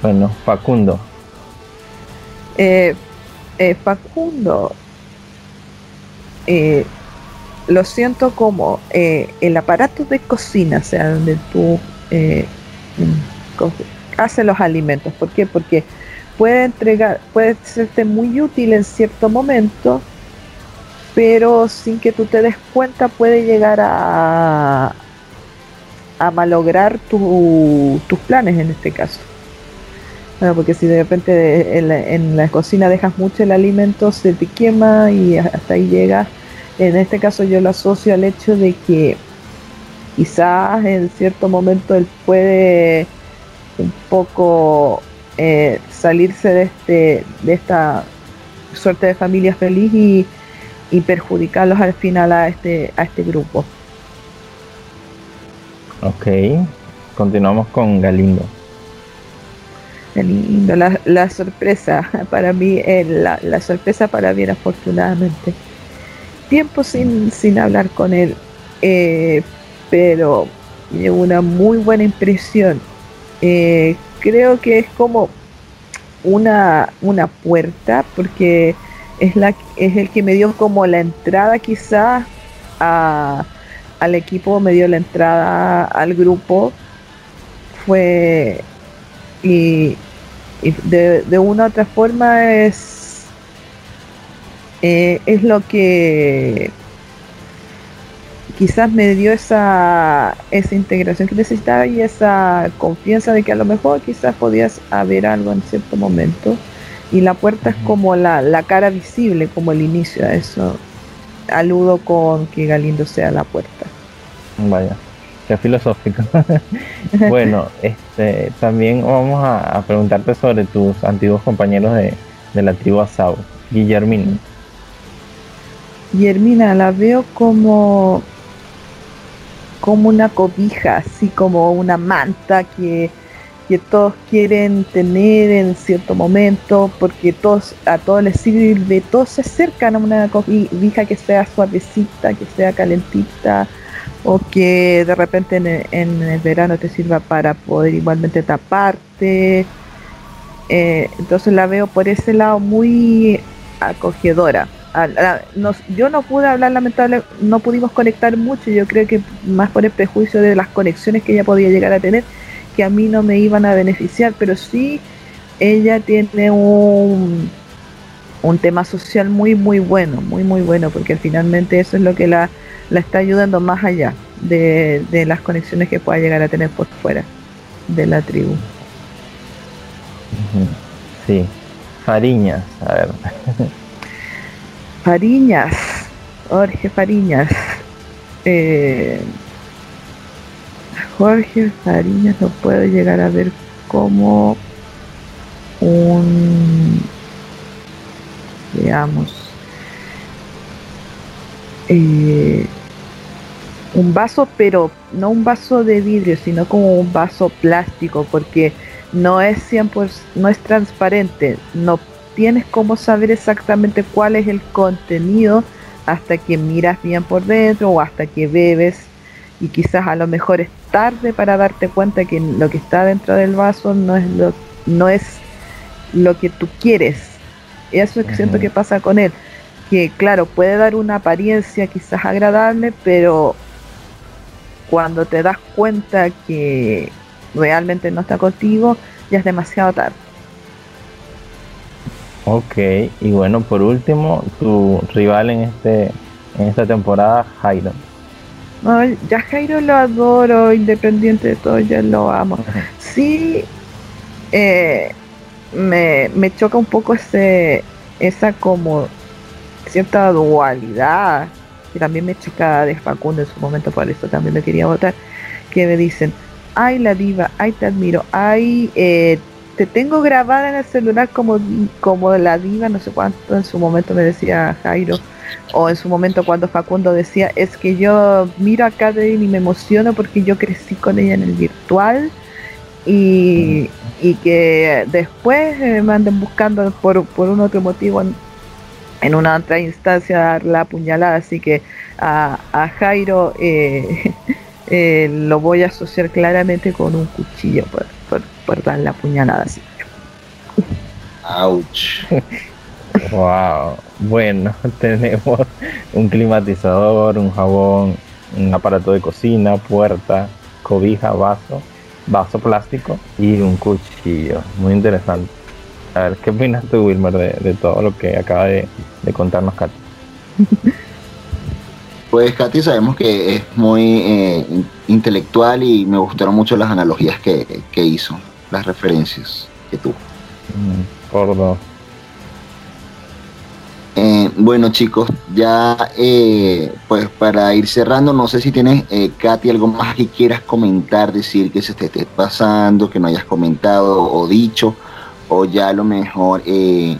Bueno, Facundo. Eh, eh, Facundo, eh, lo siento como el aparato de cocina, o sea, donde tú mm, haces los alimentos. ¿Por qué? Porque puede entregar, puede serte muy útil en cierto momento, pero sin que tú te des cuenta puede llegar a malograr tus planes en este caso porque si de repente en la, cocina dejas mucho el alimento, se te quema y hasta ahí llega. En este caso yo lo asocio al hecho de que quizás en cierto momento él puede un poco eh, salirse de, este, de esta suerte de familia feliz y, y perjudicarlos al final a este, a este grupo. Ok, continuamos con Galindo lindo, la, sorpresa para mí, eh, la, sorpresa para bien afortunadamente. Tiempo sin, sin hablar con él, eh, pero llegó una muy buena impresión. Eh, creo que es como una, una puerta, porque es, la, es el que me dio como la entrada quizás al equipo, me dio la entrada al grupo. Fue y, de, una u otra forma es, eh, es lo que quizás me dio esa, esa integración que necesitaba y esa confianza de que a lo mejor quizás podías haber algo en cierto momento. Y la puerta es como la, la cara visible, como el inicio a eso. Aludo con que Galindo sea la puerta. Vaya. Filosófico. bueno, este, también vamos a, preguntarte sobre tus antiguos compañeros de, la tribu Asau, Guillermina. Guillermina la veo como como una cobija, así como una manta que, que todos quieren tener en cierto momento, porque todos, a todos les sirve, todos se acercan a una cobija que sea suavecita, que sea calentita, o que de repente en el, verano te sirva para poder igualmente taparte. Eh, entonces la veo por ese lado muy acogedora. yo no pude hablar lamentable, no pudimos conectar mucho, yo creo que más por el prejuicio de las conexiones que ella podía llegar a tener, que a mí no me iban a beneficiar, pero sí ella tiene un, un tema social muy muy bueno, muy muy bueno, porque finalmente eso es lo que la la está ayudando más allá de, las conexiones que pueda llegar a tener por fuera de la tribu. Sí, Fariñas, a ver. Fariñas, Jorge Fariñas. Eh, Jorge Fariñas no puedo llegar a ver como un, digamos, eh, un vaso, pero no un vaso de vidrio, sino como un vaso plástico, porque no es 100%, no es transparente, no tienes cómo saber exactamente cuál es el contenido hasta que miras bien por dentro o hasta que bebes. Y quizás a lo mejor es tarde para darte cuenta que lo que está dentro del vaso no es lo, no es lo que tú quieres. Eso es que siento que pasa con él, que claro, puede dar una apariencia quizás agradable, pero cuando te das cuenta que realmente no está contigo, ya es demasiado tarde. Ok, y bueno, por último, tu rival en este en esta temporada, Jairo. ya Jairo lo adoro, independiente de todo, ya lo amo. Sí, eh, me, me choca un poco ese esa como cierta dualidad también me chica de Facundo en su momento, por eso también lo quería votar, que me dicen, ay la diva, ay te admiro, ay eh, te tengo grabada en el celular como, como la diva, no sé cuánto en su momento me decía Jairo, o en su momento cuando Facundo decía, es que yo miro a Catherine y me emociono porque yo crecí con ella en el virtual y, y que después me anden buscando por, por un otro motivo en, en una otra instancia dar la puñalada, así que a, a Jairo eh, eh, lo voy a asociar claramente con un cuchillo por, por, por dar la puñalada así. Ouch. Wow. Bueno, tenemos un climatizador, un jabón, un aparato de cocina, puerta, cobija, vaso, vaso plástico y un cuchillo. Muy interesante. A ver, ¿qué opinas tú, Wilmer, de, de todo lo que acaba de, de contarnos Katy? Pues Katy sabemos que es muy eh, in- intelectual y me gustaron mucho las analogías que, que hizo, las referencias que tuvo. Mm, Por dos. Eh, bueno chicos, ya eh, pues para ir cerrando, no sé si tienes, eh, Katy, algo más que quieras comentar, decir que se te esté pasando, que no hayas comentado o dicho, o ya a lo mejor eh,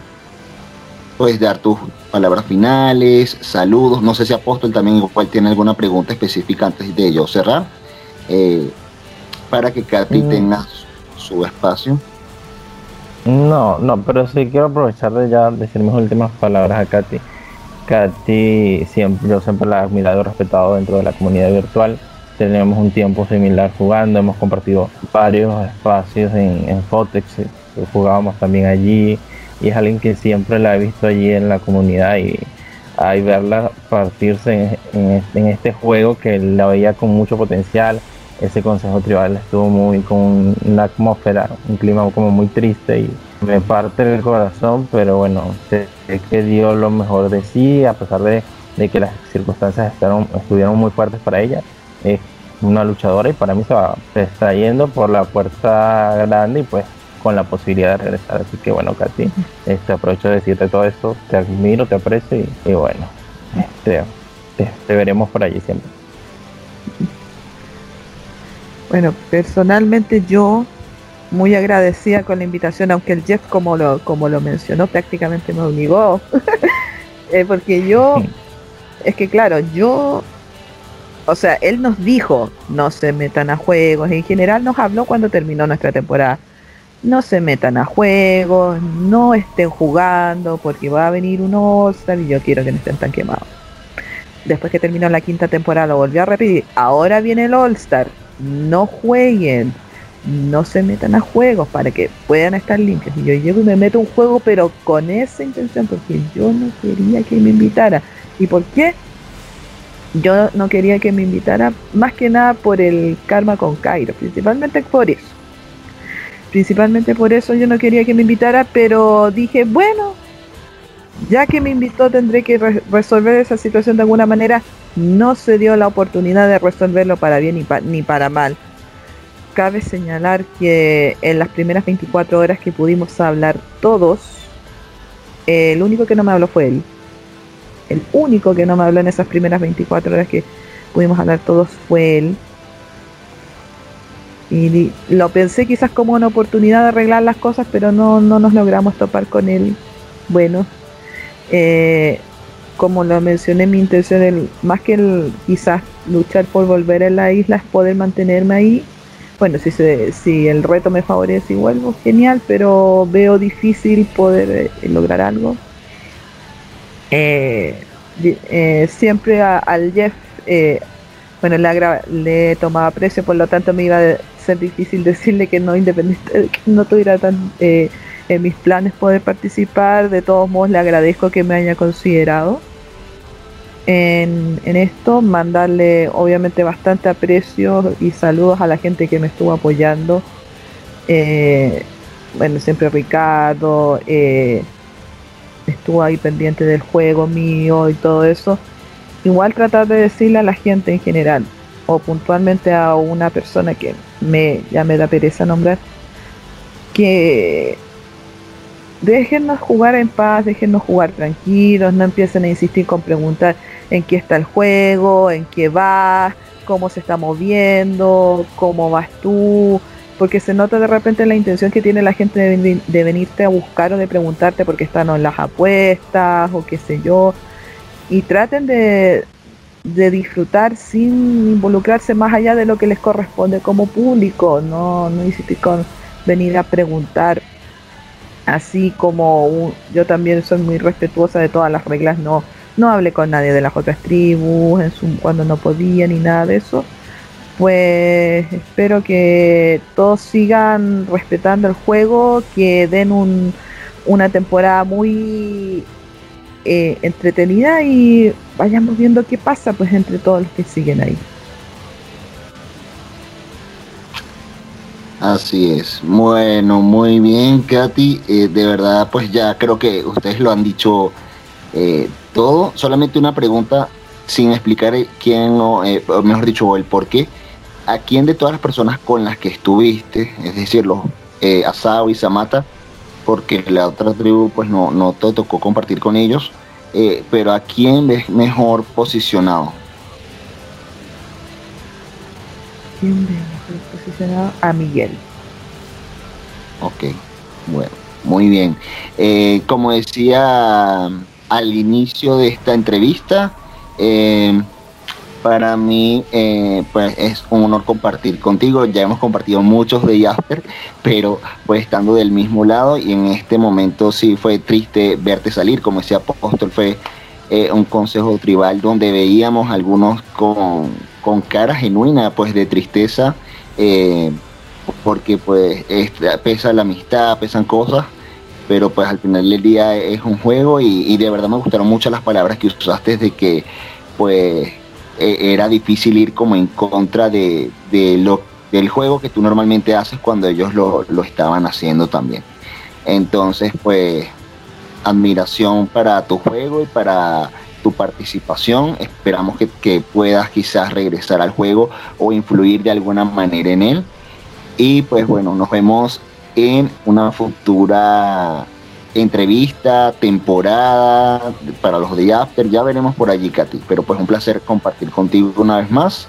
puedes dar tus palabras finales, saludos, no sé si Apóstol también igual tiene alguna pregunta específica antes de yo cerrar, eh, para que Katy Mm. tenga su, espacio. No, no, pero sí quiero aprovechar de ya decir mis últimas palabras a Katy. Katy, siempre, yo siempre la he admirado y respetado dentro de la comunidad virtual. Tenemos un tiempo similar jugando, hemos compartido varios espacios en, en Fotex, jugábamos también allí y es alguien que siempre la he visto allí en la comunidad y ahí verla partirse en, este- juego que la veía con mucho potencial. Ese consejo tribal estuvo muy con una atmósfera, un clima como muy triste y me parte el corazón, pero bueno, sé que dio lo mejor de sí, a pesar de, que las circunstancias estuvieron muy fuertes para ella. Es una luchadora y para mí se va se está yendo por la puerta grande y pues con la posibilidad de regresar. Así que bueno, Katy, este, aprovecho de decirte todo esto, te admiro, te aprecio y, bueno, este, te, te veremos por allí siempre. Bueno, personalmente yo muy agradecida con la invitación, aunque el Jeff, como lo, como lo mencionó, prácticamente me obligó. Eh, porque yo, es que claro, yo, o sea, él nos dijo, no se metan a juegos, en general nos habló cuando terminó nuestra temporada. No se metan a juegos, no estén jugando, porque va a venir un All-Star y yo quiero que no estén tan quemados. Después que terminó la quinta temporada, lo volvió a repetir. Ahora viene el All-Star. No jueguen, no se metan a juegos para que puedan estar limpios. Y yo llego y me meto un juego, pero con esa intención, porque yo no quería que me invitara. ¿Y por qué? Yo no quería que me invitara más que nada por el karma con Cairo, principalmente por eso. Principalmente por eso yo no quería que me invitara, pero dije, bueno, ya que me invitó tendré que re- resolver esa situación de alguna manera. No se dio la oportunidad de resolverlo para bien ni, pa- ni para mal. Cabe señalar que en las primeras 24 horas que pudimos hablar todos, el único que no me habló fue él. El único que no me habló en esas primeras 24 horas que pudimos hablar todos fue él. Y lo pensé quizás como una oportunidad de arreglar las cosas, pero no, no nos logramos topar con él. Bueno, eh, como lo mencioné, mi intención es más que el, quizás luchar por volver a la isla es poder mantenerme ahí. Bueno, si, si el reto me favorece y vuelvo, genial, pero veo difícil poder eh, lograr algo. Eh, siempre al Jeff, bueno, le, le tomaba aprecio, por lo tanto me iba a ser difícil decirle que no, independiente, que no tuviera tan eh, en mis planes poder participar. De todos modos, le agradezco que me haya considerado en, en esto. Mandarle, obviamente, bastante aprecio y saludos a la gente que me estuvo apoyando. Eh, bueno, siempre Ricardo eh, estuvo ahí pendiente del juego mío y todo eso. Igual tratar de decirle a la gente en general, o puntualmente a una persona que me ya me da pereza nombrar, que déjennos jugar en paz, déjennos jugar tranquilos, no empiecen a insistir con preguntar en qué está el juego, en qué va, cómo se está moviendo, cómo vas tú, porque se nota de repente la intención que tiene la gente de, venirte a buscar o de preguntarte por qué están en las apuestas o qué sé yo. Y traten de, de disfrutar sin involucrarse más allá de lo que les corresponde como público, no, no con venir a preguntar. Así como yo también soy muy respetuosa de todas las reglas, no, no hablé con nadie de las otras tribus en su, cuando no podía ni nada de eso pues espero que todos sigan respetando el juego, que den un, una temporada muy eh, entretenida y vayamos viendo qué pasa pues entre todos los que siguen ahí. Así es. Bueno, muy bien, Katy. Eh, de verdad, pues ya creo que ustedes lo han dicho eh, todo. Solamente una pregunta sin explicar quién, o mejor dicho, el por qué. ¿a quién de todas las personas con las que estuviste, es decir, los Asao y Samata, porque la otra tribu pues no, no te tocó compartir con ellos, eh, pero a quién ves mejor posicionado? ¿Quién ves mejor posicionado? A Miguel. Ok, bueno, muy bien. Eh, como decía al inicio de esta entrevista, eh, para mí eh, pues es un honor compartir contigo. Ya hemos compartido muchos de After, pero pues estando del mismo lado y en este momento sí fue triste verte salir. Como decía Apóstol, fue eh, un consejo tribal donde veíamos algunos con, con cara genuina pues de tristeza, eh, porque pues pesa la amistad, pesan cosas. Pero pues al final del día es un juego y, y de verdad me gustaron mucho las palabras que usaste de que pues eh, era difícil ir como en contra de, lo, del juego que tú normalmente haces cuando ellos lo, estaban haciendo también. Entonces, pues, admiración para tu juego y para tu participación. Esperamos que, que, puedas quizás regresar al juego o influir de alguna manera en él. Y pues bueno, nos vemos en una futura entrevista, temporada para los de After. Ya veremos por allí, Katy. Pero pues un placer compartir contigo una vez más.